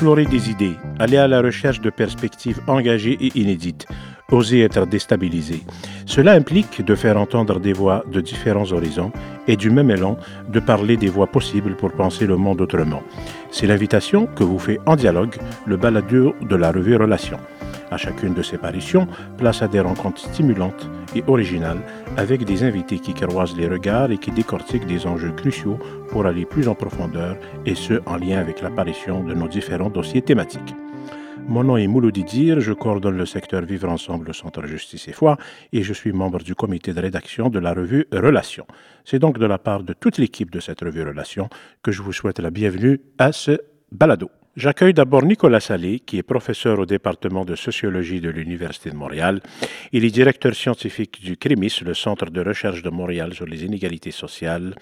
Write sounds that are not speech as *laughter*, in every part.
Explorer des idées, aller à la recherche de perspectives engagées et inédites, oser être déstabilisé. Cela implique de faire entendre des voix de différents horizons et du même élan de parler des voies possibles pour penser le monde autrement. C'est l'invitation que vous fait en dialogue le baladeur de la revue Relations. À chacune de ces parutions, place à des rencontres stimulantes et originales avec des invités qui croisent les regards et qui décortiquent des enjeux cruciaux pour aller plus en profondeur et ce en lien avec l'apparition de nos différents dossiers thématiques. Mon nom est Mouloudi Dir, je coordonne le secteur Vivre Ensemble au Centre Justice et Foi et je suis membre du comité de rédaction de la revue Relations. C'est donc de la part de toute l'équipe de cette revue Relations que je vous souhaite la bienvenue à ce balado. J'accueille d'abord Nicolas Salé, qui est professeur au département de sociologie de l'Université de Montréal. Il est directeur scientifique du CRIMIS, le Centre de recherche de Montréal sur les inégalités sociales,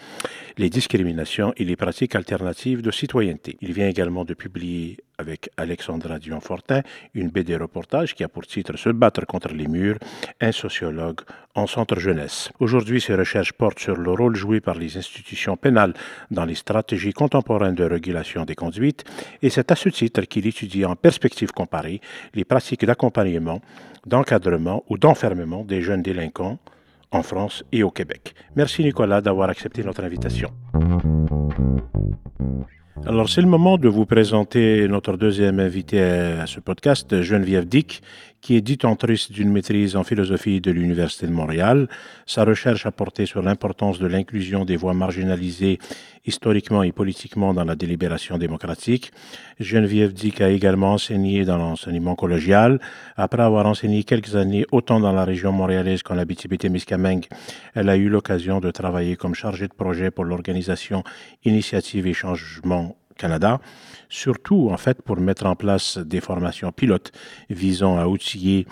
les discriminations et les pratiques alternatives de citoyenneté. Il vient également de publier avec Alexandra Dion-Fortin une BD reportage qui a pour titre Se battre contre les murs, un sociologue en centre jeunesse. Aujourd'hui, ses recherches portent sur le rôle joué par les institutions pénales dans les stratégies contemporaines de régulation des conduites et c'est à ce titre qu'il étudie en perspective comparée les pratiques d'accompagnement, d'encadrement ou d'enfermement des jeunes délinquants en France et au Québec. Merci Nicolas d'avoir accepté notre invitation. Alors, c'est le moment de vous présenter notre deuxième invité à ce podcast, Geneviève Dick, qui est détentrice d'une maîtrise en philosophie de l'Université de Montréal. Sa recherche a porté sur l'importance de l'inclusion des voix marginalisées historiquement et politiquement dans la délibération démocratique. Geneviève Dick a également enseigné dans l'enseignement collégial. Après avoir enseigné quelques années autant dans la région montréalaise qu'en Abitibi-Témiscamingue, elle a eu l'occasion de travailler comme chargée de projet pour l'organisation Initiative et Changement Canada, surtout en fait pour mettre en place des formations pilotes visant à outiller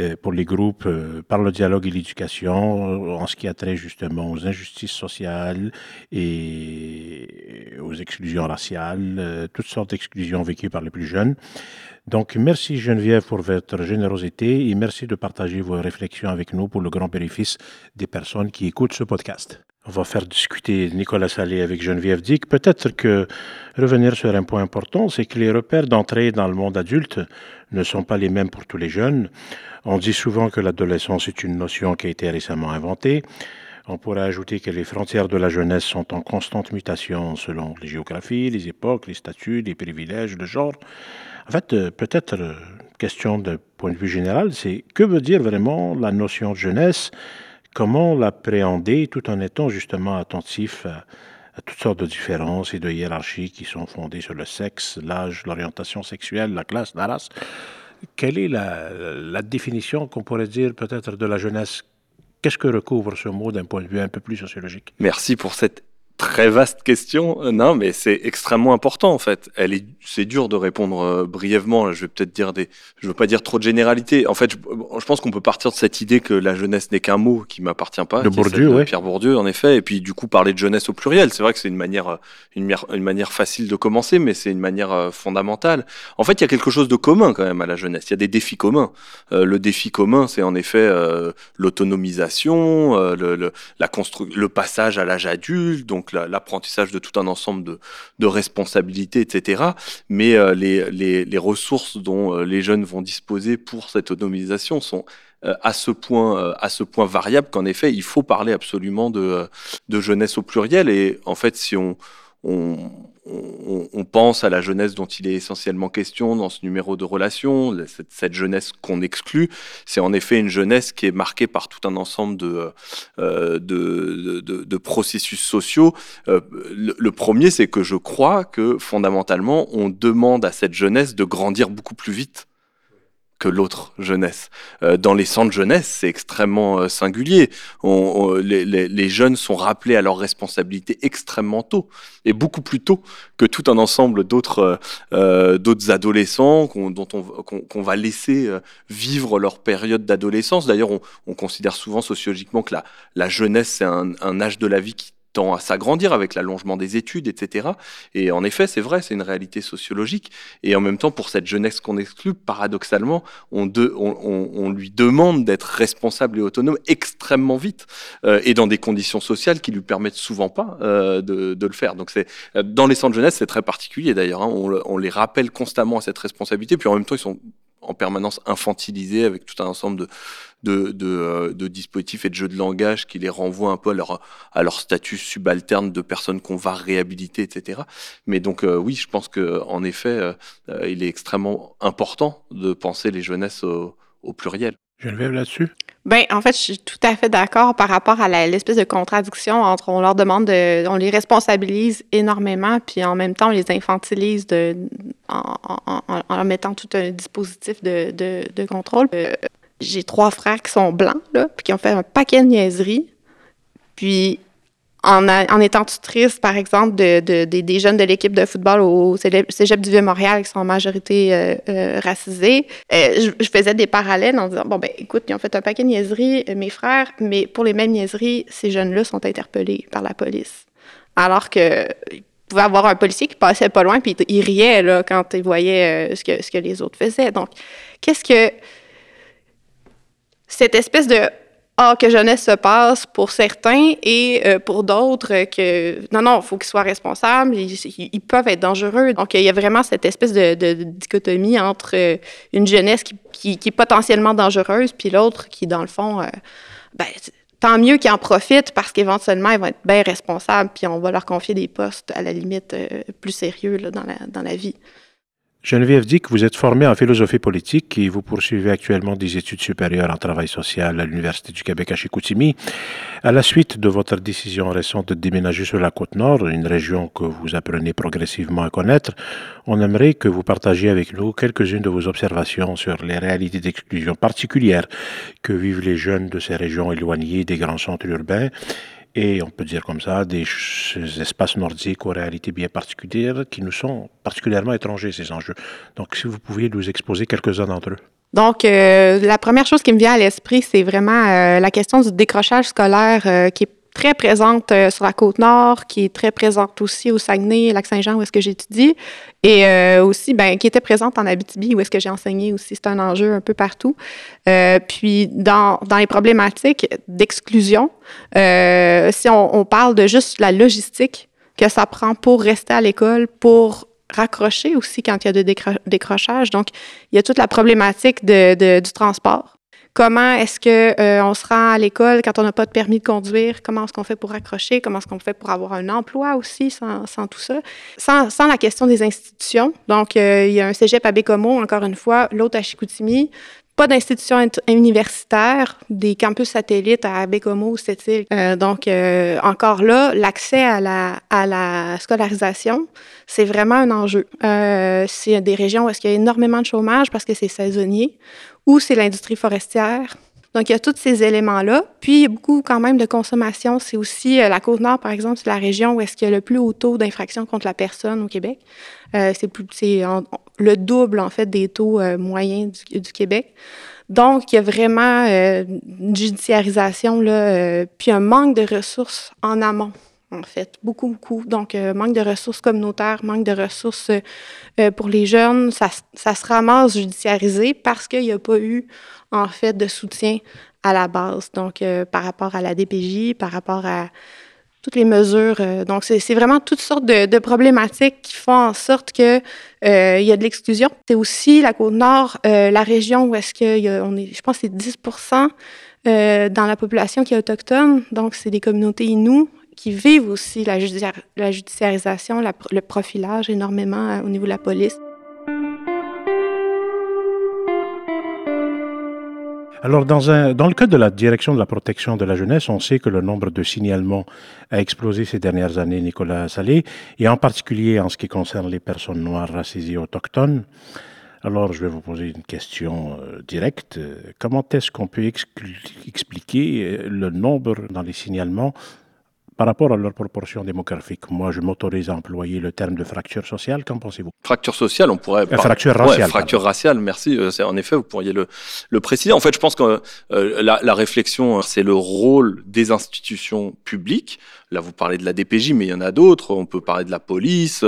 euh, pour les groupes euh, par le dialogue et l'éducation en ce qui a trait justement aux injustices sociales et aux exclusions raciales, euh, toutes sortes d'exclusions vécues par les plus jeunes. Donc, merci Geneviève pour votre générosité et merci de partager vos réflexions avec nous pour le grand bénéfice des personnes qui écoutent ce podcast. On va faire discuter Nicolas Salé avec Geneviève Dick. Peut-être que revenir sur un point important, c'est que les repères d'entrée dans le monde adulte ne sont pas les mêmes pour tous les jeunes. On dit souvent que l'adolescence est une notion qui a été récemment inventée. On pourrait ajouter que les frontières de la jeunesse sont en constante mutation selon les géographies, les époques, les statuts, les privilèges, le genre. En fait, euh, peut-être, euh, question de point de vue général, c'est que veut dire vraiment la notion de jeunesse comment l'appréhender tout en étant justement attentif à, toutes sortes de différences et de hiérarchies qui sont fondées sur le sexe, l'âge, l'orientation sexuelle, la classe, la race. Quelle est la, la définition qu'on pourrait dire peut-être de la jeunesse? Qu'est-ce que recouvre ce mot d'un point de vue un peu plus sociologique? Merci pour cette très vaste question. Euh, non, mais c'est extrêmement important en fait. Elle est, c'est dur de répondre euh, brièvement. Je vais peut-être dire des, je veux pas dire trop de généralités. En fait, je, pense qu'on peut partir de cette idée que la jeunesse n'est qu'un mot qui m'appartient pas. De Bourdieu, ouais. Pierre Bourdieu, en effet. Et puis du coup, parler de jeunesse au pluriel, c'est vrai que c'est une manière, euh, une, une, manière facile de commencer, mais c'est une manière fondamentale. En fait, il y a quelque chose de commun quand même à la jeunesse. Il y a des défis communs. le défi commun, c'est en effet l'autonomisation, le, le, la le passage à l'âge adulte, donc l'apprentissage de tout un ensemble de, responsabilités, etc. Mais euh, les, ressources dont euh, les jeunes vont disposer pour cette autonomisation sont euh, à ce point à ce point variables qu'en effet il faut parler absolument de, jeunesse au pluriel et en fait si on, on, pense à la jeunesse dont il est essentiellement question dans ce numéro de relations, cette, jeunesse qu'on exclut, c'est en effet une jeunesse qui est marquée par tout un ensemble de, euh, de, processus sociaux. Euh, le, premier, c'est que je crois que fondamentalement, on demande à cette jeunesse de grandir beaucoup plus vite que l'autre jeunesse. Euh, dans les centres jeunesse, c'est extrêmement euh, singulier. Les, jeunes sont rappelés à leurs responsabilités extrêmement tôt, et beaucoup plus tôt que tout un ensemble d'autres euh, d'autres adolescents qu'on, dont on va laisser euh, vivre leur période d'adolescence. D'ailleurs, on, on, considère souvent sociologiquement que la, jeunesse c'est un âge de la vie qui à s'agrandir avec l'allongement des études, etc. Et en effet, c'est vrai, c'est une réalité sociologique. Et en même temps, pour cette jeunesse qu'on exclut, paradoxalement, on, lui demande d'être responsable et autonome extrêmement vite euh, et dans des conditions sociales qui lui permettent souvent pas euh, de, le faire. Donc c'est dans les centres jeunesse, c'est très particulier d'ailleurs. Hein. on les rappelle constamment à cette responsabilité, puis en même temps, ils sont en permanence infantilisés avec tout un ensemble euh, de, dispositifs et de jeux de langage qui les renvoient un peu à leur, statut subalterne de personnes qu'on va réhabiliter, etc. Mais donc euh, oui, je pense que en effet, euh, il est extrêmement important de penser les jeunesses au pluriel. Geneviève là-dessus? Ben, en fait, je suis tout à fait d'accord par rapport à l'espèce de contradiction entre on leur demande de, on les responsabilise énormément, puis en même temps on les infantilise de, en, en, en, mettant tout un dispositif de, contrôle. Euh, j'ai trois frères qui sont blancs, puis qui ont fait un paquet de niaiseries. Puis en, étant tutrice, par exemple, de, des jeunes de l'équipe de football au Cégep du Vieux-Montréal qui sont en majorité euh, euh, racisés, euh, je, faisais des parallèles en disant, bon, ben écoute, ils ont fait un paquet de niaiseries, mes frères, mais pour les mêmes niaiseries, ces jeunes-là sont interpellés par la police. Alors que pouvait avoir un policier qui passait pas loin puis il riait là, quand il voyait ce que les autres faisaient. Donc, qu'est-ce que cette espèce de ah, que jeunesse se passe pour certains et euh, pour d'autres que non, non, il faut qu'ils soient responsables, ils, peuvent être dangereux. Donc, il y a vraiment cette espèce de, dichotomie entre euh, une jeunesse qui, qui, est potentiellement dangereuse, puis l'autre qui, dans le fond, euh, ben, tant mieux qu'ils en profitent parce qu'éventuellement, ils vont être bien responsables, puis on va leur confier des postes à la limite plus sérieux là, dans, la, dans la vie. Geneviève dit que vous êtes formée en philosophie politique et vous poursuivez actuellement des études supérieures en travail social à l'Université du Québec à Chicoutimi. À la suite de votre décision récente de déménager sur la côte nord, une région que vous apprenez progressivement à connaître, on aimerait que vous partagiez avec nous quelques-unes de vos observations sur les réalités d'exclusion particulières que vivent les jeunes de ces régions éloignées des grands centres urbains et on peut dire comme ça, des espaces nordiques aux réalités bien particulières qui nous sont particulièrement étrangers, ces enjeux. Donc, si vous pouviez nous exposer quelques-uns d'entre eux. Donc, euh, la première chose qui me vient à l'esprit, c'est vraiment euh, la question du décrochage scolaire euh, qui est très présente euh, sur la côte nord, qui est très présente aussi au Saguenay, Lac-Saint-Jean, où est-ce que j'étudie, et euh, aussi, ben, qui était présente en Abitibi, où est-ce que j'ai enseigné aussi. C'est un enjeu un peu partout. Euh, puis, dans, dans les problématiques d'exclusion, si on, parle de juste la logistique que ça prend pour rester à l'école, pour raccrocher aussi quand il y a de décrochage. Donc, il y a toute la problématique de, du transport Comment est-ce que euh, on se à l'école quand on n'a pas de permis de conduire? Comment est-ce qu'on fait pour accrocher? Comment est-ce qu'on fait pour avoir un emploi aussi sans, tout ça? Sans, sans, la question des institutions. Donc, euh, il y a un cégep à Bécomo, encore une fois, l'autre à Chicoutimi pas d'institutions universitaires, des campus satellites à Bécomo, cette euh, donc, euh, encore là, l'accès à la, à la scolarisation, c'est vraiment un enjeu. Euh, c'est des régions où est-ce qu'il y a énormément de chômage parce que c'est saisonnier, ou c'est l'industrie forestière. Donc, il y a tous ces éléments-là. Puis, il y a beaucoup quand même de consommation. C'est aussi euh, la Côte-Nord, par exemple, c'est la région où est-ce qu'il y a le plus haut taux d'infraction contre la personne au Québec. Euh, c'est le double, en fait, des taux euh, moyens du, Québec. Donc, il y a vraiment une judiciarisation, là, puis un manque de ressources en amont en fait, beaucoup, beaucoup. Donc, manque de ressources communautaires, manque de ressources pour les jeunes, ça, ça, se ramasse judiciarisé parce qu'il n'y a pas eu, en fait, de soutien à la base. Donc, par rapport à la DPJ, par rapport à toutes les mesures. Euh, donc, c'est vraiment toutes sortes de, problématiques qui font en sorte que euh, y a de l'exclusion. C'est aussi la Côte-Nord, euh, la région où est-ce que on est, je pense que c'est 10% dans la population qui est autochtone. Donc, c'est des communautés inoues qui vivent aussi la judiciarisation, le profilage énormément au niveau de la police. Alors, dans, le cadre de la direction de la protection de la jeunesse, on sait que le nombre de signalements a explosé ces dernières années, Nicolas Salé, et en particulier en ce qui concerne les personnes noires, racisées autochtones. Alors, je vais vous poser une question euh, directe. Comment est-ce qu'on peut expliquer euh, le nombre dans les signalements par rapport à leur proportion démographique. Moi, je m'autorise à employer le terme de fracture sociale. Qu'en pensez-vous? Fracture sociale, on pourrait. Euh, fracture raciale. Ouais, fracture raciale, merci. Euh, en effet, vous pourriez le, le préciser. En fait, je pense que euh, la, la, réflexion, c'est le rôle des institutions publiques là vous parlez de la DPJ, mais il y en a d'autres. On peut parler de la police.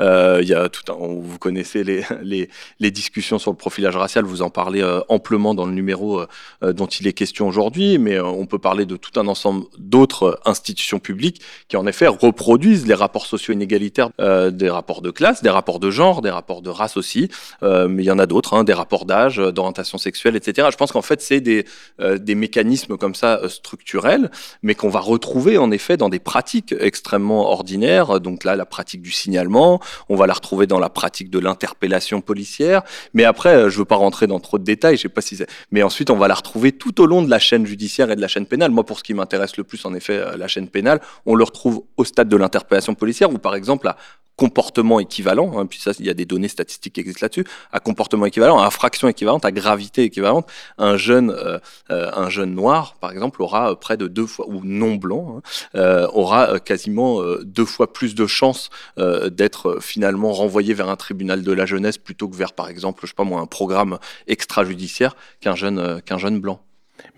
Euh, il y a tout un, vous connaissez les, *laughs* les, les, discussions sur le profilage racial. Vous en parlez amplement dans le numéro dont il est question aujourd'hui, mais on peut parler de tout un ensemble d'autres institutions publiques qui en effet reproduisent les rapports sociaux inégalitaires, des rapports de classe, des rapports de genre, des rapports de race aussi. mais il y en a d'autres, hein, des rapports d'âge, d'orientation sexuelle, etc. Je pense qu'en fait c'est des, des mécanismes comme ça structurels, mais qu'on va retrouver en effet dans des pratiques extrêmement ordinaires. Donc là, la pratique du signalement, on va la retrouver dans la pratique de l'interpellation policière. Mais après, euh, je veux pas rentrer dans trop de détails, je sais pas si c'est... Mais ensuite, on va la retrouver tout au long de la chaîne judiciaire et de la chaîne pénale. Moi, pour ce qui m'intéresse le plus, en effet, euh, la chaîne pénale, on le retrouve au stade de l'interpellation policière, où par exemple, la comportement équivalent, hein, puis ça, il y a des données statistiques qui existent là-dessus, à comportement équivalent, à infraction équivalente, à gravité équivalente, un jeune, euh, euh, un jeune noir, par exemple, aura euh, près de deux fois, ou non blanc, hein, aura quasiment deux fois plus de chances d'être finalement renvoyé vers un tribunal de la jeunesse plutôt que vers, par exemple, je sais pas moi, un programme extrajudiciaire qu'un jeune, qu'un jeune blanc.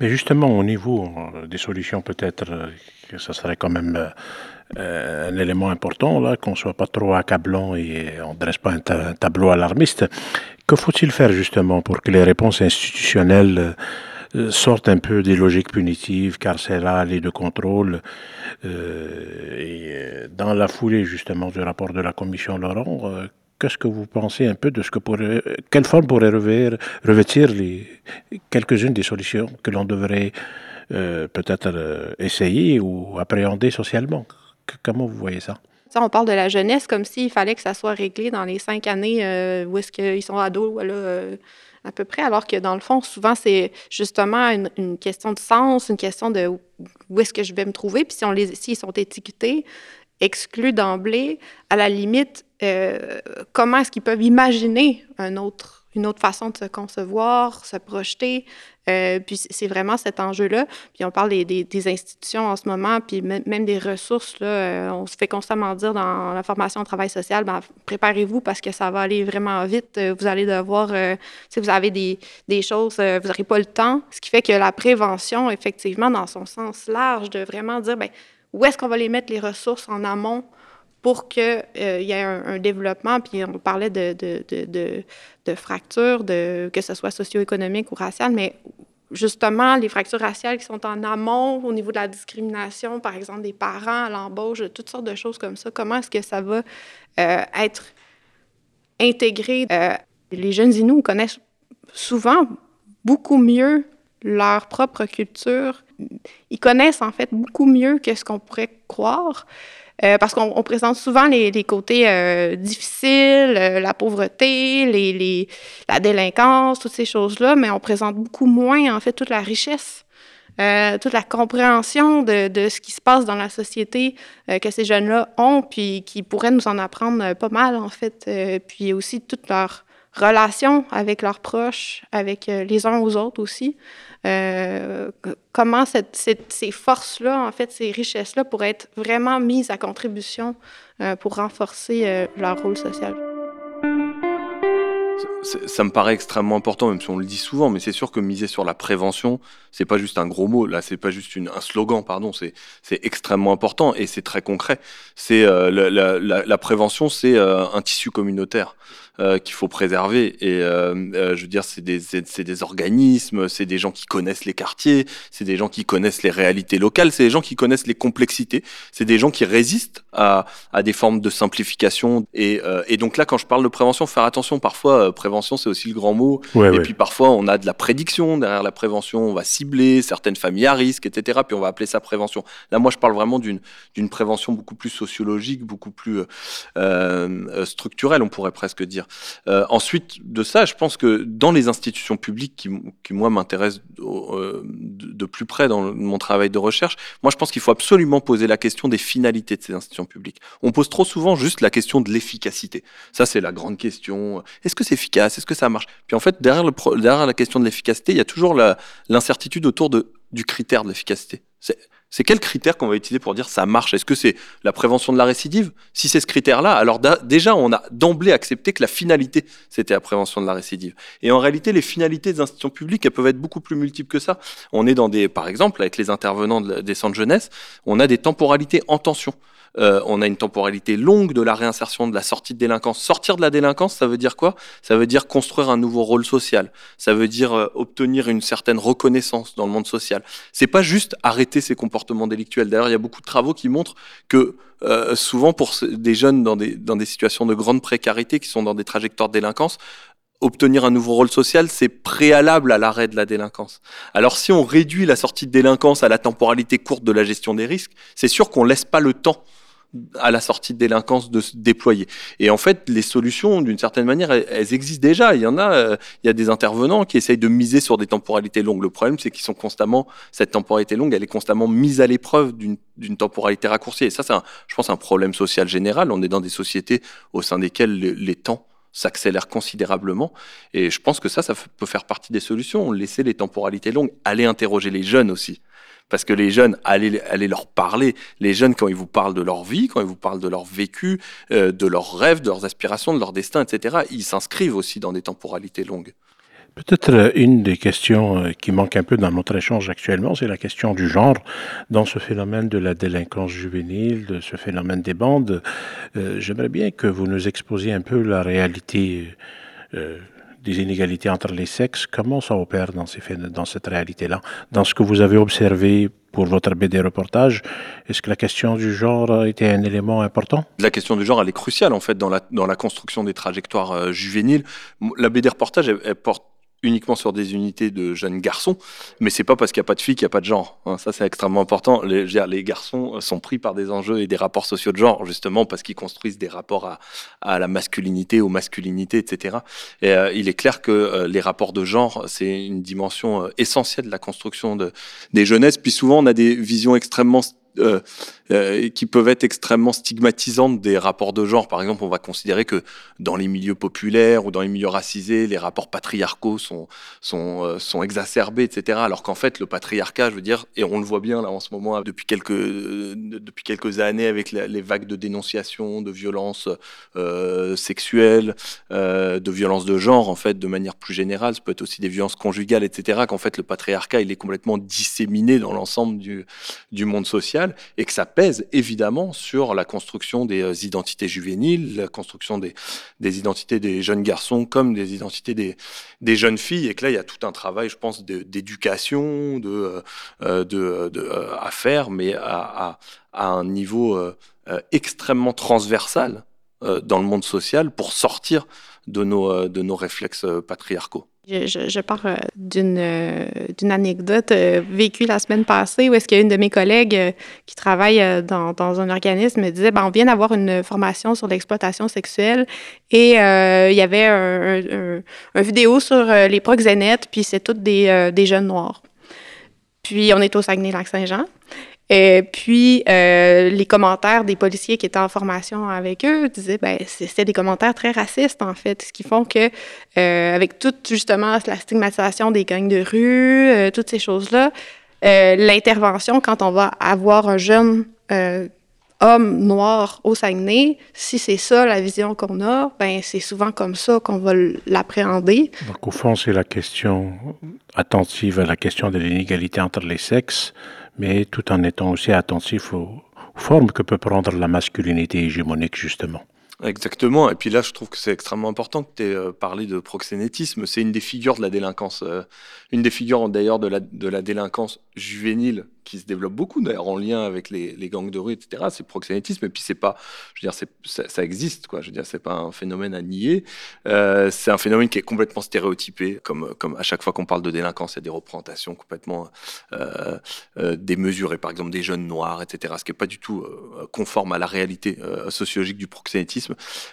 Mais justement, au niveau des solutions, peut-être que ça serait quand même euh, un élément important, là, qu'on soit pas trop accablant et on ne dresse pas un, tableau alarmiste. Que faut-il faire justement pour que les réponses institutionnelles euh, sortent un peu des logiques punitives, carcérales et de contrôle euh, et dans la foulée justement du rapport de la commission Laurent, qu'est-ce que vous pensez un peu de ce que pourrait, quelle forme pourrait revêtir les, quelques-unes des solutions que l'on devrait peut-être essayer ou appréhender socialement? Comment vous voyez ça? on parle de la jeunesse comme s'il fallait que ça soit réglé dans les cinq années euh, où est-ce qu'ils sont ados, voilà, euh, à peu près, alors que dans le fond, souvent, c'est justement une, question de sens, une question de où est-ce que je vais me trouver. Puis si on les, s'ils sont étiquetés, exclus d'emblée, à la limite, euh, comment est-ce qu'ils peuvent imaginer un autre une autre façon de se concevoir, se projeter. Euh, puis c'est vraiment cet enjeu-là. Puis on parle des, institutions en ce moment, puis même, des ressources. Là, euh, on se fait constamment dire dans la formation au travail social, ben, préparez-vous parce que ça va aller vraiment vite. Euh, vous allez devoir, si vous avez des, des choses, vous n'aurez pas le temps. Ce qui fait que la prévention, effectivement, dans son sens large, de vraiment dire, ben, où est-ce qu'on va les mettre les ressources en amont pour qu'il euh, y ait un, développement. Puis on parlait de, fractures, de, que ce soit socio-économique ou raciale, mais justement, les fractures raciales qui sont en amont au niveau de la discrimination, par exemple des parents à l'embauche, toutes sortes de choses comme ça, comment est-ce que ça va euh, être intégré? Euh, les jeunes Inuits connaissent souvent beaucoup mieux leur propre culture. Ils connaissent en fait beaucoup mieux que ce qu'on pourrait croire. Euh, parce qu'on présente souvent les, côtés euh, difficiles, euh, la pauvreté, les, les, la délinquance, toutes ces choses-là, mais on présente beaucoup moins, en fait, toute la richesse. toute la compréhension de, de, ce qui se passe dans la société que ces jeunes-là ont, puis qui pourraient nous en apprendre pas mal, en fait. puis aussi toute leur relation avec leurs proches, avec les uns aux autres aussi. Euh, comment ces forces-là, en fait, ces richesses-là pourraient être vraiment mises à contribution euh, pour renforcer euh, leur rôle social? Ça, me paraît extrêmement important, même si on le dit souvent, mais c'est sûr que miser sur la prévention, c'est pas juste un gros mot, là, c'est pas juste un slogan, pardon, c'est extrêmement important et c'est très concret. C'est la, prévention, c'est un tissu communautaire. Euh, qu'il faut préserver. Et euh, euh, je veux dire, c'est des, c'est des organismes, c'est des gens qui connaissent les quartiers, c'est des gens qui connaissent les réalités locales, c'est des gens qui connaissent les complexités, c'est des gens qui résistent à, à des formes de simplification. Et, et, donc là, quand je parle de prévention, faire attention, parfois, prévention, c'est aussi le grand mot. et puis parfois, on a de la prédiction derrière la prévention, on va cibler certaines familles à risque, etc. Puis on va appeler ça prévention. Là, moi, je parle vraiment d'une, d'une prévention beaucoup plus sociologique, beaucoup plus euh, structurelle, on pourrait presque dire. Euh, ensuite de ça, je pense que dans les institutions publiques qui, qui moi, m'intéressent euh, de, plus près dans mon travail de recherche, moi, je pense qu'il faut absolument poser la question des finalités de ces institutions publiques. On pose trop souvent juste la question de l'efficacité. Ça, c'est la grande question. Est-ce que c'est efficace? Est-ce que ça marche? Puis en fait, derrière, derrière la question de l'efficacité, il y a toujours l'incertitude autour de du critère de l'efficacité c'est quel critère qu'on va utiliser pour dire ça marche? Est-ce que c'est la prévention de la récidive? Si c'est ce critère-là, alors déjà, on a d'emblée accepté que la finalité, c'était la prévention de la récidive. Et en réalité, les finalités des institutions publiques, elles peuvent être beaucoup plus multiples que ça. On est dans des, par exemple, avec les intervenants des centres jeunesse, on a des temporalités en tension. Euh, on a une temporalité longue de la réinsertion, de la sortie de délinquance. Sortir de la délinquance, ça veut dire quoi? Ça veut dire construire un nouveau rôle social. Ça veut dire euh, obtenir une certaine reconnaissance dans le monde social. C'est pas juste arrêter ses comportements délictuels. D'ailleurs, il y a beaucoup de travaux qui montrent que euh, souvent pour des jeunes dans des, dans des situations de grande précarité, qui sont dans des trajectoires de délinquance, obtenir un nouveau rôle social, c'est préalable à l'arrêt de la délinquance. Alors si on réduit la sortie de délinquance à la temporalité courte de la gestion des risques, c'est sûr qu'on laisse pas le temps à la sortie de délinquance de se déployer. Et en fait, les solutions, d'une certaine manière, elles, existent déjà. Il y en a, euh, il y a des intervenants qui essayent de miser sur des temporalités longues. Le problème, c'est qu'ils sont constamment, cette temporalité longue, elle est constamment mise à l'épreuve d'une temporalité raccourcie. Et ça, c'est, je pense, un problème social général. On est dans des sociétés au sein desquelles les temps s'accélèrent considérablement. Et je pense que ça, ça peut faire partie des solutions. Laisser les temporalités longues, aller interroger les jeunes aussi. Parce que les jeunes, allez, leur parler. Les jeunes, quand ils vous parlent de leur vie, quand ils vous parlent de leur vécu, euh, de leurs rêves, de leurs aspirations, de leur destin, etc., ils s'inscrivent aussi dans des temporalités longues. Peut-être euh, une des questions euh, qui manque un peu dans notre échange actuellement, c'est la question du genre dans ce phénomène de la délinquance juvénile, de ce phénomène des bandes. J'aimerais bien que vous nous exposiez un peu la réalité des inégalités entre les sexes, comment ça opère dans, cette réalité-là? Dans ce que vous avez observé pour votre BD reportage, est-ce que la question du genre été un élément important? La question du genre, elle est cruciale en fait dans la, dans la construction des trajectoires euh, juvéniles. La BD reportage, elle porte uniquement sur des unités de jeunes garçons, mais c'est pas parce qu'il n'y a pas de filles qu'il n'y a pas de genre. Hein. ça, c'est extrêmement important. Les, garçons euh, sont pris par des enjeux et des rapports sociaux de genre, justement parce qu'ils construisent des rapports à, la masculinité, aux masculinités, etc. Et euh, il est clair que euh, les rapports de genre, c'est une dimension essentielle de la construction de, des jeunesses. Puis souvent, on a des visions extrêmement euh, euh, qui peuvent être extrêmement stigmatisantes des rapports de genre. Par exemple, on va considérer que dans les milieux populaires ou dans les milieux racisés, les rapports patriarcaux sont, sont, euh, exacerbés, etc. Alors qu'en fait, le patriarcat, je veux dire, et on le voit bien là en ce moment depuis quelques, depuis quelques années avec les vagues de dénonciation, de violences sexuelles, de violences de genre, en fait, de manière plus générale. Ça peut être aussi des violences conjugales, etc. Qu'en fait, le patriarcat, il est complètement disséminé dans l'ensemble du, du monde social et que ça pèse évidemment sur la construction des euh, identités juvéniles, la construction des, identités des jeunes garçons comme des identités des, jeunes filles et que là il y a tout un travail, je pense, d'éducation, euh, euh, à faire, mais à, un niveau extrêmement transversal dans le monde social pour sortir de nos réflexes patriarcaux. Je, pars euh, d'une, euh, d'une anecdote euh, vécue la semaine passée où est-ce qu'il y a une de mes collègues qui travaille dans, un organisme me disait ben, on vient d'avoir une formation sur l'exploitation sexuelle et il y avait un, un, vidéo sur les proxénètes puis c'est toutes des, des jeunes noirs. Puis on est au Saguenay-Lac-Saint-Jean et puis, euh, les commentaires des policiers qui étaient en formation avec eux disaient, ben, c'était des commentaires très racistes, en fait, ce qui font que, euh, avec toute, justement, la stigmatisation des gangs de rue, euh, toutes ces choses-là, l'intervention, quand on va avoir un jeune homme noir au Saguenay, si c'est ça la vision qu'on a, ben c'est souvent comme ça qu'on va l'appréhender. Donc au fond, c'est la question attentive à la question de l'inégalité entre les sexes, mais tout en étant aussi attentif aux formes que peut prendre la masculinité hégémonique, justement. Exactement. Et puis là, je trouve que c'est extrêmement important que tu aies euh, parlé de proxénétisme. C'est une des figures de la délinquance, euh, une des figures d'ailleurs de la, délinquance juvénile qui se développe beaucoup, d'ailleurs, en lien avec les, gangs de rue, etc. C'est proxénétisme. Et puis, c'est pas, je veux dire, ça, existe, quoi. Je veux dire, c'est pas un phénomène à nier. Euh, c'est un phénomène qui est complètement stéréotypé, comme, comme à chaque fois qu'on parle de délinquance, il y a des représentations complètement démesurées, par exemple, des jeunes noirs, etc. Ce qui est pas du tout conforme à la réalité sociologique du proxénétisme.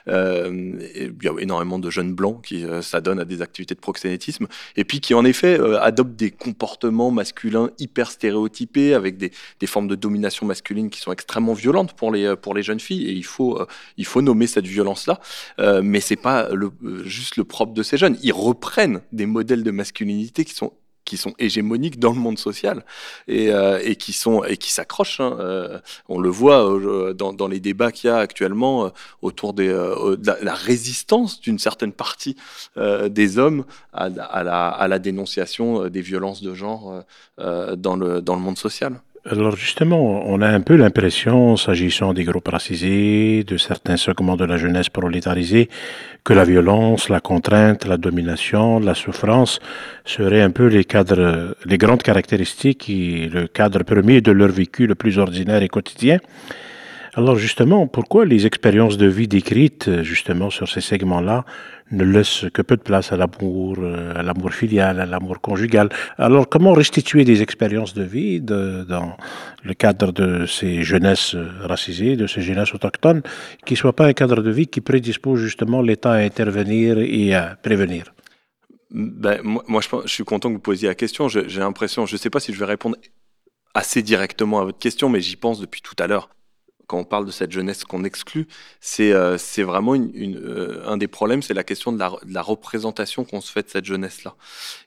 Euh, il y a énormément de jeunes blancs qui s'adonnent à des activités de proxénétisme, et puis qui, en effet, adoptent des comportements masculins hyper stéréotypés avec des, formes de domination masculine qui sont extrêmement violentes pour les, pour les jeunes filles, et il faut, euh, il faut nommer cette violence-là. Euh, mais c'est pas juste le propre de ces jeunes. Ils reprennent des modèles de masculinité qui sont qui sont hégémoniques dans le monde social et, euh, qui sont et qui s'accrochent. Hein. Euh, on le voit euh, dans, les débats qu'il y a actuellement autour de la, résistance d'une certaine partie des hommes à, à, la, à, la, dénonciation des violences de genre dans, le, dans le monde social. Alors justement, on a un peu l'impression, s'agissant des groupes racisés, de certains segments de la jeunesse prolétarisée, que la violence, la contrainte, la domination, la souffrance seraient un peu les cadres, les grandes caractéristiques et le cadre premier de leur vécu le plus ordinaire et quotidien. Alors justement, pourquoi les expériences de vie décrites justement sur ces segments-là ne laissent que peu de place à l'amour, euh, à l'amour filial, à l'amour conjugal? Alors comment restituer des expériences de vie dans le cadre de ces jeunesses racisées, de ces jeunesses autochtones, qui ne soient pas un cadre de vie qui prédispose justement l'État à intervenir et à prévenir? Ben, moi, je, je, suis content que vous posiez la question. J'ai l'impression, je ne sais pas si je vais répondre assez directement à votre question, mais j'y pense depuis tout à l'heure quand on parle de cette jeunesse qu'on exclut, c'est euh, vraiment euh, un des problèmes, c'est la question de la, représentation qu'on se fait de cette jeunesse-là.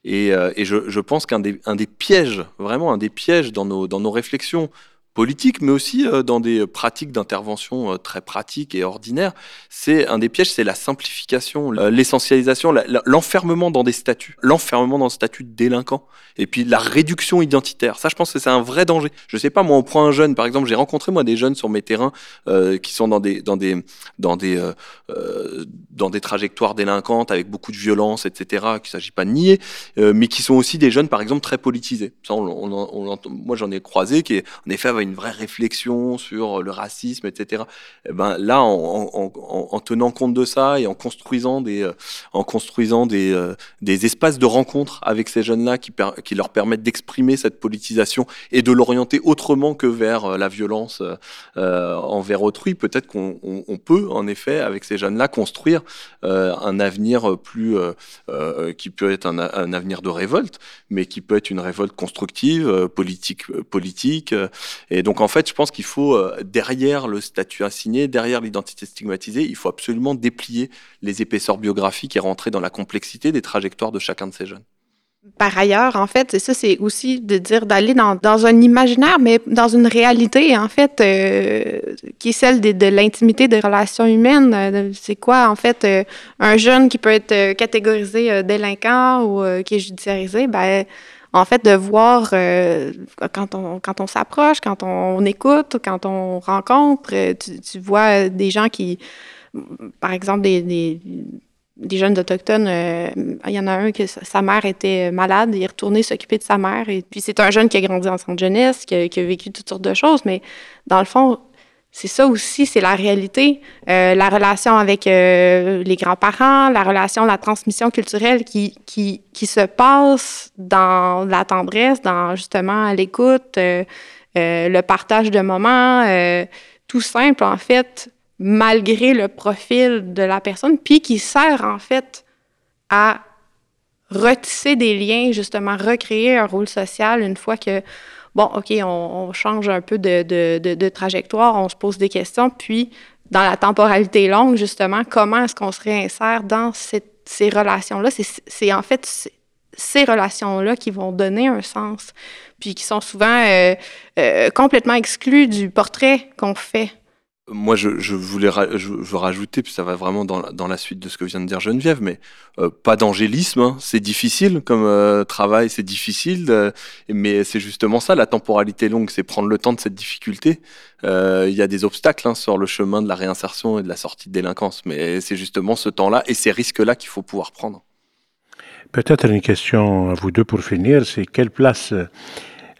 Et, euh, je, pense qu'un des, pièges, vraiment un des pièges dans nos réflexions politique, mais aussi euh, dans des pratiques d'intervention euh, très pratiques et ordinaires. C'est un des pièges, c'est la simplification, l'essentialisation, l'enfermement dans des statuts, l'enfermement dans le statut de délinquant, et puis la réduction identitaire. Ça, je pense que c'est un vrai danger. Je sais pas, moi, on prend un jeune, par exemple, j'ai rencontré moi des jeunes sur mes terrains euh, qui sont dans des dans des dans des euh, dans des trajectoires délinquantes avec beaucoup de violence, etc. Qu'il s'agit pas de nier, mais qui sont aussi des jeunes, par exemple, très politisés. Ça, moi, j'en ai croisé qui, en effet, avaient une vraie réflexion sur le racisme, etc. Et eh ben là, en, tenant compte de ça et en construisant des, euh, en construisant des, euh, des espaces de rencontre avec ces jeunes-là qui, leur permettent d'exprimer cette politisation et de l'orienter autrement que vers euh, la violence envers autrui, peut-être qu'on peut en effet avec ces jeunes-là construire un avenir plus qui peut être un, un, avenir de révolte, mais qui peut être une révolte constructive, politique, politique et et donc en fait, je pense qu'il faut, euh, derrière le statut assigné, derrière l'identité stigmatisée, il faut absolument déplier les épaisseurs biographiques et rentrer dans la complexité des trajectoires de chacun de ces jeunes. Par ailleurs, en fait, ça, c'est aussi de dire d'aller dans, un imaginaire, mais dans une réalité, en fait, euh, qui est celle de, de l'intimité des relations humaines. Euh, c'est quoi, en fait, un jeune qui peut être catégorisé délinquant ou qui est judiciarisé? Ben, en fait, de voir euh, quand on, quand on s'approche, quand on, écoute, quand on rencontre, euh, tu, vois des gens qui, par exemple, des, des, jeunes autochtones, euh, il y en a un que sa mère était malade, il est retourné s'occuper de sa mère. Et puis c'est un jeune qui a grandi en centre jeunesse, qui a, qui a vécu toutes sortes de choses, mais dans le fond, c'est ça aussi, c'est la réalité. Euh, la relation avec euh, les grands-parents, la relation, la transmission culturelle qui, qui, qui, se passe dans la tendresse, dans justement l'écoute, euh, le partage de moments, tout simple en fait, malgré le profil de la personne, puis qui sert en fait à retisser des liens, justement, recréer un rôle social une fois que bon, OK, on, change un peu de, trajectoire, on se pose des questions, puis dans la temporalité longue, justement, comment est-ce qu'on se réinsère dans ces relations-là? C'est en fait ces relations-là qui vont donner un sens, puis qui sont souvent euh, euh, complètement exclues du portrait qu'on fait moi, je, voulais je veux rajouter, puis ça va vraiment dans, dans, la suite de ce que vient de dire Geneviève, mais euh, pas d'angélisme. Hein. C'est difficile comme euh, travail, c'est difficile, euh, mais c'est justement ça, la temporalité longue, c'est prendre le temps de cette difficulté. Il y a des obstacles hein, sur le chemin de la réinsertion et de la sortie de délinquance, mais c'est justement ce temps-là et ces risques-là qu'il faut pouvoir prendre. Peut-être une question à vous deux pour finir, c'est quelle place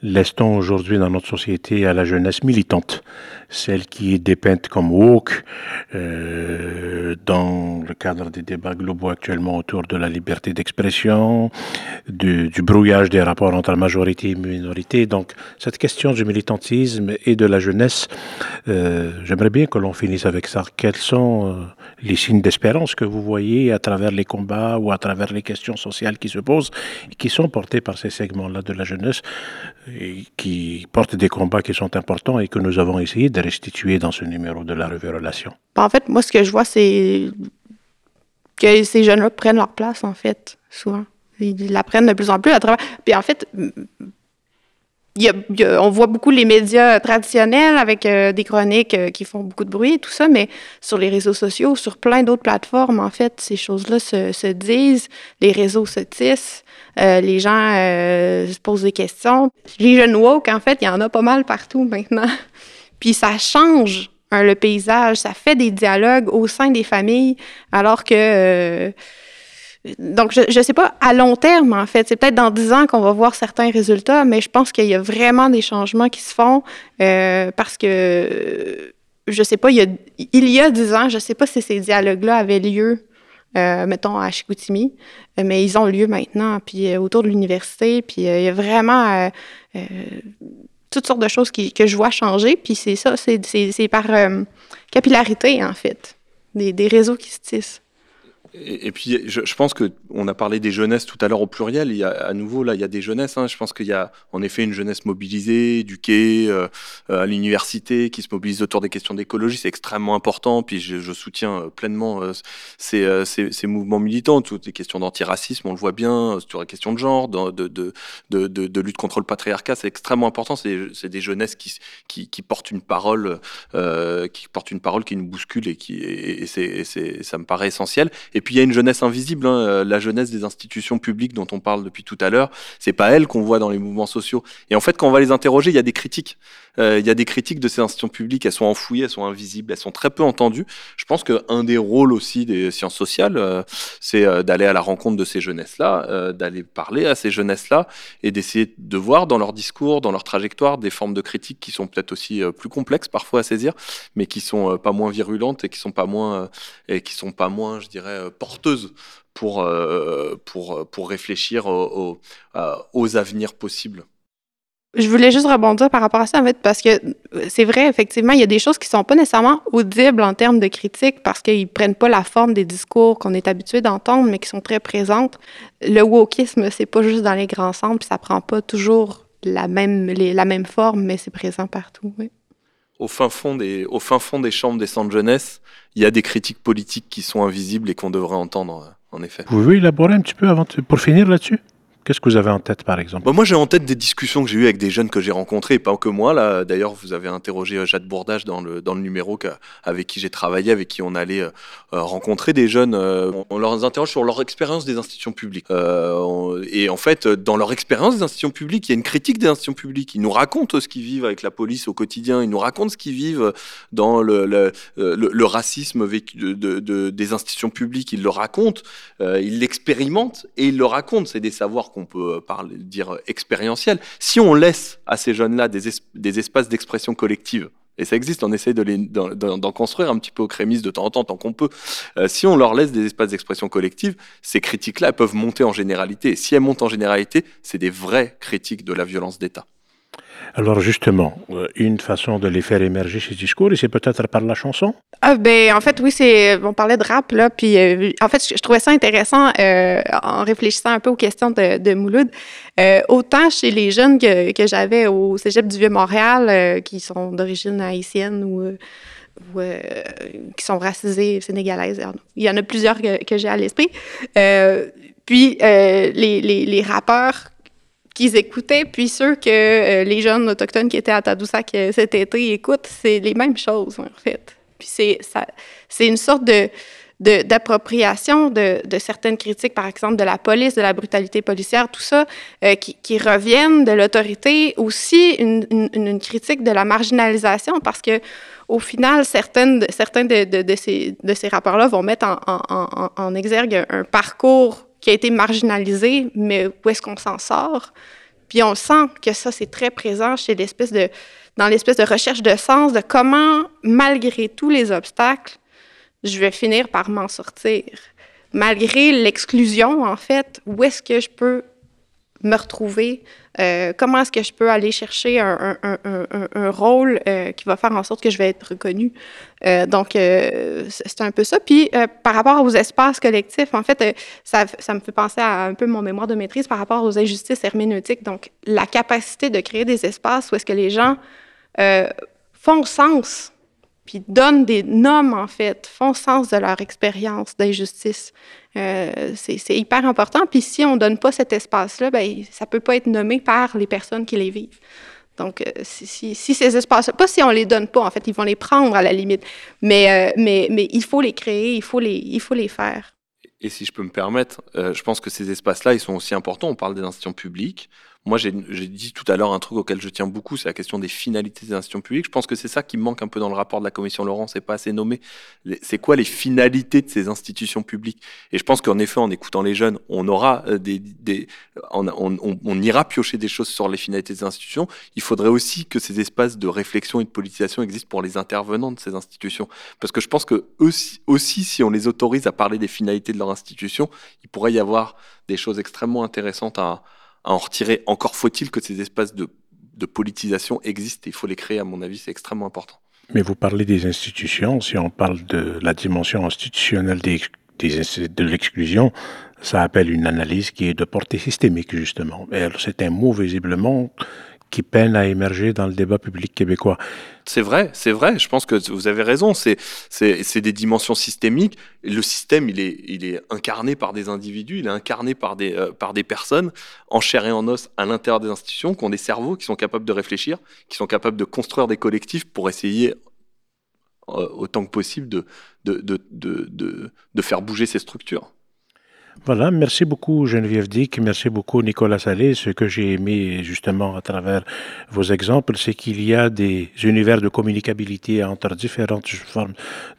laisse-t-on aujourd'hui dans notre société à la jeunesse militante? Celle qui est dépeinte comme woke euh, dans le cadre des débats globaux actuellement autour de la liberté d'expression, du, brouillage des rapports entre majorité et minorité. Donc, cette question du militantisme et de la jeunesse, euh, j'aimerais bien que l'on finisse avec ça. Quels sont euh, les signes d'espérance que vous voyez à travers les combats ou à travers les questions sociales qui se posent et qui sont portées par ces segments-là de la jeunesse et qui portent des combats qui sont importants et que nous avons essayé de restituer dans ce numéro de la revue Relation? Ben, en fait, moi, ce que je vois, c'est que ces jeunes-là prennent leur place, en fait, souvent. ils l'apprennent de plus en plus à travers. Puis en fait, on voit beaucoup les médias traditionnels avec euh, des chroniques euh, qui font beaucoup de bruit et tout ça, mais sur les réseaux sociaux, sur plein d'autres plateformes, en fait, ces choses-là se, disent, les réseaux se tissent, euh, les gens se posent des questions. Les jeunes woke, en fait, il y en a pas mal partout maintenant. *laughs* Puis ça change hein, le paysage, ça fait des dialogues au sein des familles, alors que donc, je ne sais pas à long terme, en fait. C'est peut-être dans dix ans qu'on va voir certains résultats, mais je pense qu'il y a vraiment des changements qui se font euh, parce que, je ne sais pas, il y a, il y a dix ans, je ne sais pas si ces dialogues-là avaient lieu, euh, mettons, à Chicoutimi, mais ils ont lieu maintenant, puis euh, autour de l'université, puis il y a vraiment toutes sortes de choses qui, que je vois changer, puis c'est ça, c'est par capillarité, en fait, des, des réseaux qui se tissent. Et, puis, je, je, pense que on a parlé des jeunesses tout à l'heure au pluriel. Il y a, à nouveau, là, il y a des jeunesses. Hein. Je pense qu'il y a en effet une jeunesse mobilisée, éduquée euh, euh, à l'université, qui se mobilise autour des questions d'écologie. C'est extrêmement important. Puis, je, soutiens euh, pleinement ces, mouvements militants, toutes les questions d'antiracisme, on le voit bien, sur les questions de genre, de, lutte contre le patriarcat. C'est extrêmement important. C'est des jeunesses qui, portent une parole, qui portent une parole qui nous bouscule et qui, et, ça me paraît essentiel. Et puis il y a une jeunesse invisible, hein, euh, la jeunesse des institutions publiques dont on parle depuis tout à l'heure. C'est pas elle qu'on voit dans les mouvements sociaux. Et en fait, quand on va les interroger, il y a des critiques. Euh, il y a des critiques de ces institutions publiques. Elles sont enfouies, elles sont invisibles, elles sont très peu entendues. Je pense qu'un des rôles aussi des sciences sociales, euh, c'est d'aller à la rencontre de ces jeunesses-là, d'aller parler à ces jeunesses-là et d'essayer de voir dans leur discours, dans leur trajectoire, des formes de critiques qui sont peut-être aussi plus complexes parfois à saisir, mais qui sont pas moins virulentes et qui sont pas moins et qui sont pas moins, je dirais, porteuse pour, euh, pour, pour réfléchir aux, aux, avenirs possibles. Je voulais juste rebondir par rapport à ça, en fait, parce que c'est vrai, effectivement, il y a des choses qui sont pas nécessairement audibles en termes de critique parce qu'ils prennent pas la forme des discours qu'on est habitué d'entendre, mais qui sont très présentes. Le wokisme, c'est pas juste dans les grands centres, puis ça prend pas toujours la même, les, la même forme, mais c'est présent partout, oui au fin fond des, au fin fond des chambres des centres jeunesse, il y a des critiques politiques qui sont invisibles et qu'on devrait entendre, euh, en effet. Vous pouvez élaborer un petit peu avant pour finir là-dessus? Qu'est-ce que vous avez en tête, par exemple bah, Moi, j'ai en tête des discussions que j'ai eues avec des jeunes que j'ai rencontrés, pas que moi. D'ailleurs, vous avez interrogé euh, Jade Bourdage dans le dans le numéro avec qui j'ai travaillé, avec qui on allait euh, euh, rencontrer des jeunes. on, leur interroge sur leur expérience des institutions publiques. et en fait, dans leur expérience des institutions publiques, il y a une critique des institutions publiques. Ils nous racontent ce qu'ils vivent avec la police au quotidien. Ils nous racontent ce qu'ils vivent dans le le, racisme des institutions publiques. Ils le racontent, ils l'expérimentent et ils le racontent. C'est des savoirs on peut euh, parler, dire euh, expérientiel, si on laisse à ces jeunes-là des, des espaces d'expression collective, et ça existe, on essaie d'en construire un petit peu au crémis de temps en temps, tant qu'on peut. Euh, si on leur laisse des espaces d'expression collective, ces critiques-là peuvent monter en généralité. Et si elles montent en généralité, c'est des vraies critiques de la violence d'État. Alors justement, euh, une façon de les faire émerger ces discours, et c'est peut-être par la chanson? Ah, ben, en fait, oui, c'est. On parlait de rap, là, puis euh, en fait, je, trouvais ça intéressant euh, en réfléchissant un peu aux questions de, de Mouloud. autant chez les jeunes que, que j'avais au Cégep du Vieux-Montréal, qui sont d'origine haïtienne ou. qui sont racisés sénégalaises. Il y en a plusieurs que, que j'ai à l'esprit. puis les, les rappeurs qu'ils écoutaient, puis ceux que euh, les jeunes autochtones qui étaient à Tadoussac euh, cet été écoutent, c'est les mêmes choses, en fait. Puis c'est, une sorte de, d'appropriation de, certaines critiques, par exemple de la police, de la brutalité policière, tout ça, euh, qui, qui, reviennent de l'autorité. Aussi, une, critique de la marginalisation, parce que au final, certaines, certains de, ces, rapports-là vont mettre en exergue un parcours qui a été marginalisé, mais où est-ce qu'on s'en sort? Puis on sent que ça, c'est très présent chez l'espèce de, dans l'espèce de recherche de sens, de comment, malgré tous les obstacles, je vais finir par m'en sortir. Malgré l'exclusion, en fait, où est-ce que je peux me retrouver? Euh, comment est-ce que je peux aller chercher un, un, un, un rôle euh, qui va faire en sorte que je vais être reconnue? Euh, donc, c'est un peu ça. Puis, par rapport aux espaces collectifs, en fait, ça, ça, me fait penser à un peu mon mémoire de maîtrise par rapport aux injustices herméneutiques. Donc, la capacité de créer des espaces où est-ce que les gens font sens puis donnent des noms, en fait, font sens de leur expérience d'injustice. Euh, c'est hyper important. Puis si on ne donne pas cet espace-là, ben, ça ne peut pas être nommé par les personnes qui les vivent. Donc, euh, si, ces espaces, pas si on les donne pas, en fait, ils vont les prendre à la limite, mais, euh, mais, mais il faut les créer, il faut les, il faut les faire. Et si je peux me permettre, je pense que ces espaces-là, ils sont aussi importants. On parle des institutions publiques, moi, j'ai dit tout à l'heure un truc auquel je tiens beaucoup, c'est la question des finalités des institutions publiques. Je pense que c'est ça qui manque un peu dans le rapport de la commission Laurent, c'est pas assez nommé. C'est quoi les finalités de ces institutions publiques? Et je pense qu'en effet, en écoutant les jeunes, on aura euh, des, on, ira piocher des choses sur les finalités des institutions. Il faudrait aussi que ces espaces de réflexion et de politisation existent pour les intervenants de ces institutions, parce que je pense que eux aussi, si on les autorise à parler des finalités de leur institution, il pourrait y avoir des choses extrêmement intéressantes à en retirer. Encore faut-il que ces espaces de, politisation existent il faut les créer, à mon avis, c'est extrêmement important. Mais vous parlez des institutions, si on parle de la dimension institutionnelle de l'exclusion, ça appelle une analyse qui est de portée systémique, justement. C'est un mot visiblement qui peine à émerger dans le débat public québécois. C'est vrai, c'est vrai. Je pense que vous avez raison. C'est, des dimensions systémiques. Le système, il est, incarné par des individus, il est incarné par des, euh, personnes en chair et en os à l'intérieur des institutions, qui ont des cerveaux, qui sont capables de réfléchir, qui sont capables de construire des collectifs pour essayer euh, autant que possible de faire bouger ces structures. Voilà, merci beaucoup Geneviève Dick, merci beaucoup Nicolas Salé. Ce que j'ai aimé justement à travers vos exemples, c'est qu'il y a des univers de communicabilité entre différentes formes,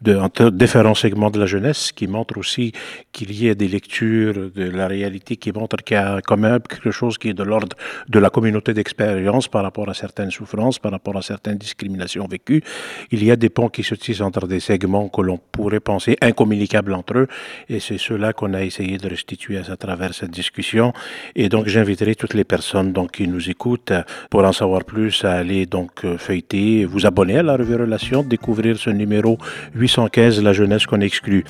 entre différents segments de la jeunesse, qui montrent aussi qu'il y a des lectures de la réalité qui montrent qu'il y a quand même quelque chose qui est de l'ordre de la communauté d'expérience par rapport à certaines souffrances, par rapport à certaines discriminations vécues. Il y a des ponts qui se tissent entre des segments que l'on pourrait penser incommunicables entre eux, et c'est cela qu'on a essayé de restituer à travers cette discussion. Et donc, j'inviterai toutes les personnes donc, qui nous écoutent pour en savoir plus à aller donc euh, feuilleter, vous abonner à la revue Relation, découvrir ce numéro 815, La jeunesse qu'on exclut.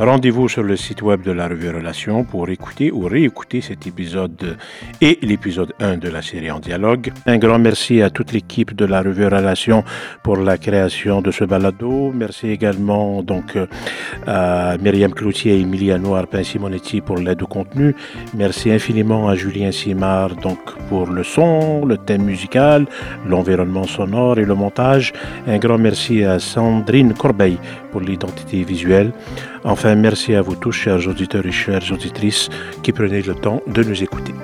Rendez-vous sur le site web de la revue Relation pour écouter ou réécouter cet épisode et l'épisode 1 de la série en dialogue. Un grand merci à toute l'équipe de la revue Relation pour la création de ce balado. Merci également donc à Myriam Cloutier et Emilia Noir Simonetti pour l'aide au contenu. Merci infiniment à Julien Simard donc pour le son, le thème musical, l'environnement sonore et le montage. Un grand merci à Sandrine Corbeil pour l'identité visuelle. Enfin, merci à vous tous, chers auditeurs et chères auditrices, qui prenez le temps de nous écouter.